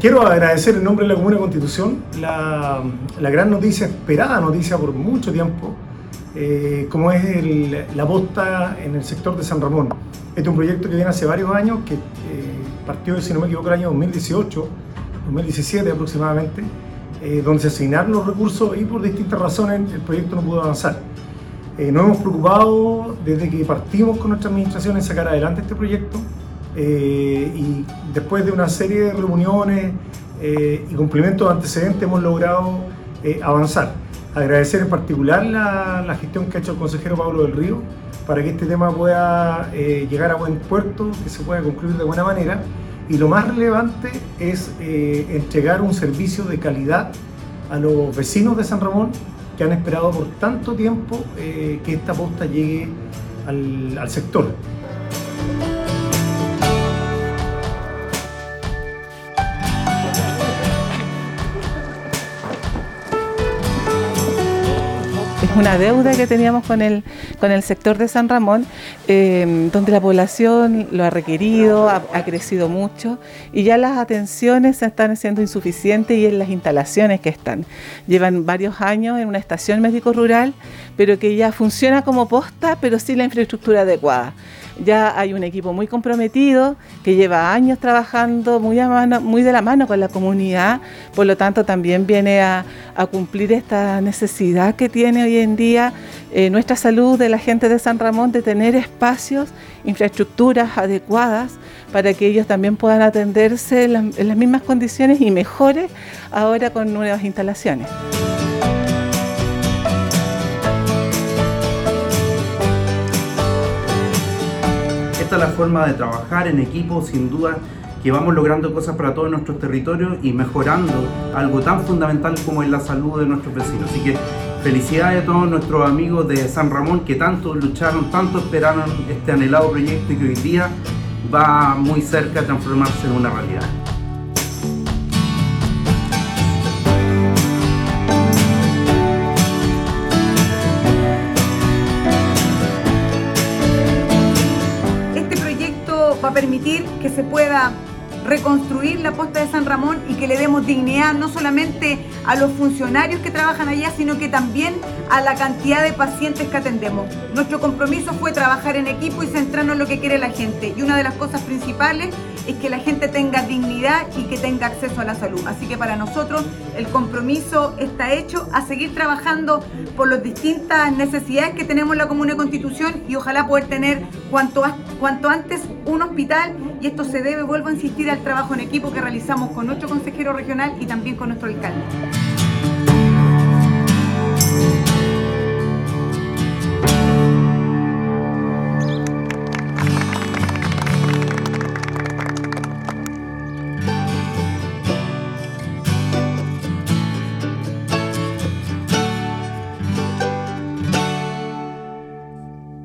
Quiero agradecer en nombre de la Comuna de Constitución la, gran noticia, esperada noticia por mucho tiempo, eh, como es la posta en el sector de San Ramón. Este es un proyecto que viene hace varios años, que eh, partió, si no me equivoco, el año 2018, 2017 aproximadamente, eh, donde se asignaron los recursos y por distintas razones el proyecto no pudo avanzar. nos hemos preocupado desde que partimos con nuestra administración en sacar adelante este proyecto. Eh, y después de una serie de reuniones eh, y cumplimientos de antecedentes hemos logrado eh, avanzar. Agradecer en particular la, gestión que ha hecho el consejero Pablo del Río para que este tema pueda llegar a buen puerto, que se pueda concluir de buena manera. Y lo más relevante es entregar un servicio de calidad a los vecinos de San Ramón que han esperado por tanto tiempo que esta posta llegue al, al sector. Una deuda que teníamos con el, con el sector de San Ramón, eh, donde la población lo ha requerido, ha, crecido mucho y ya las atenciones están siendo insuficientes y en las instalaciones que están. Llevan varios años en una estación médico-rural, pero que ya funciona como posta, pero sin la infraestructura adecuada ya hay un equipo muy comprometido que lleva años trabajando muy, de la mano con la comunidad, por lo tanto también viene a, cumplir esta necesidad que tiene hoy en día eh, nuestra salud de la gente de San Ramón de tener espacios, infraestructuras adecuadas para que ellos también puedan atenderse en las mismas condiciones y mejores ahora con nuevas instalaciones. La forma de trabajar en equipo, sin duda que vamos logrando cosas para todos nuestros territorios y mejorando algo tan fundamental como es la salud de nuestros vecinos. Así que felicidades a todos nuestros amigos de San Ramón que tanto lucharon, tanto esperaron este anhelado proyecto y que hoy día va muy cerca de transformarse en una realidad. Permitir que se pueda reconstruir la posta de San Ramón y que le demos dignidad no solamente a los funcionarios que trabajan allá, sino que también a la cantidad de pacientes que atendemos. Nuestro compromiso fue trabajar en equipo y centrarnos en lo que quiere la gente. Y una de las cosas principales es que la gente tenga y que tenga acceso a la salud. Así que para nosotros el compromiso está hecho a seguir trabajando por las distintas necesidades que tenemos en la Comuna de Constitución y ojalá poder tener cuanto, cuanto antes un hospital y esto se debe, vuelvo a insistir, al trabajo en equipo que realizamos con nuestro consejero regional y también con nuestro alcalde.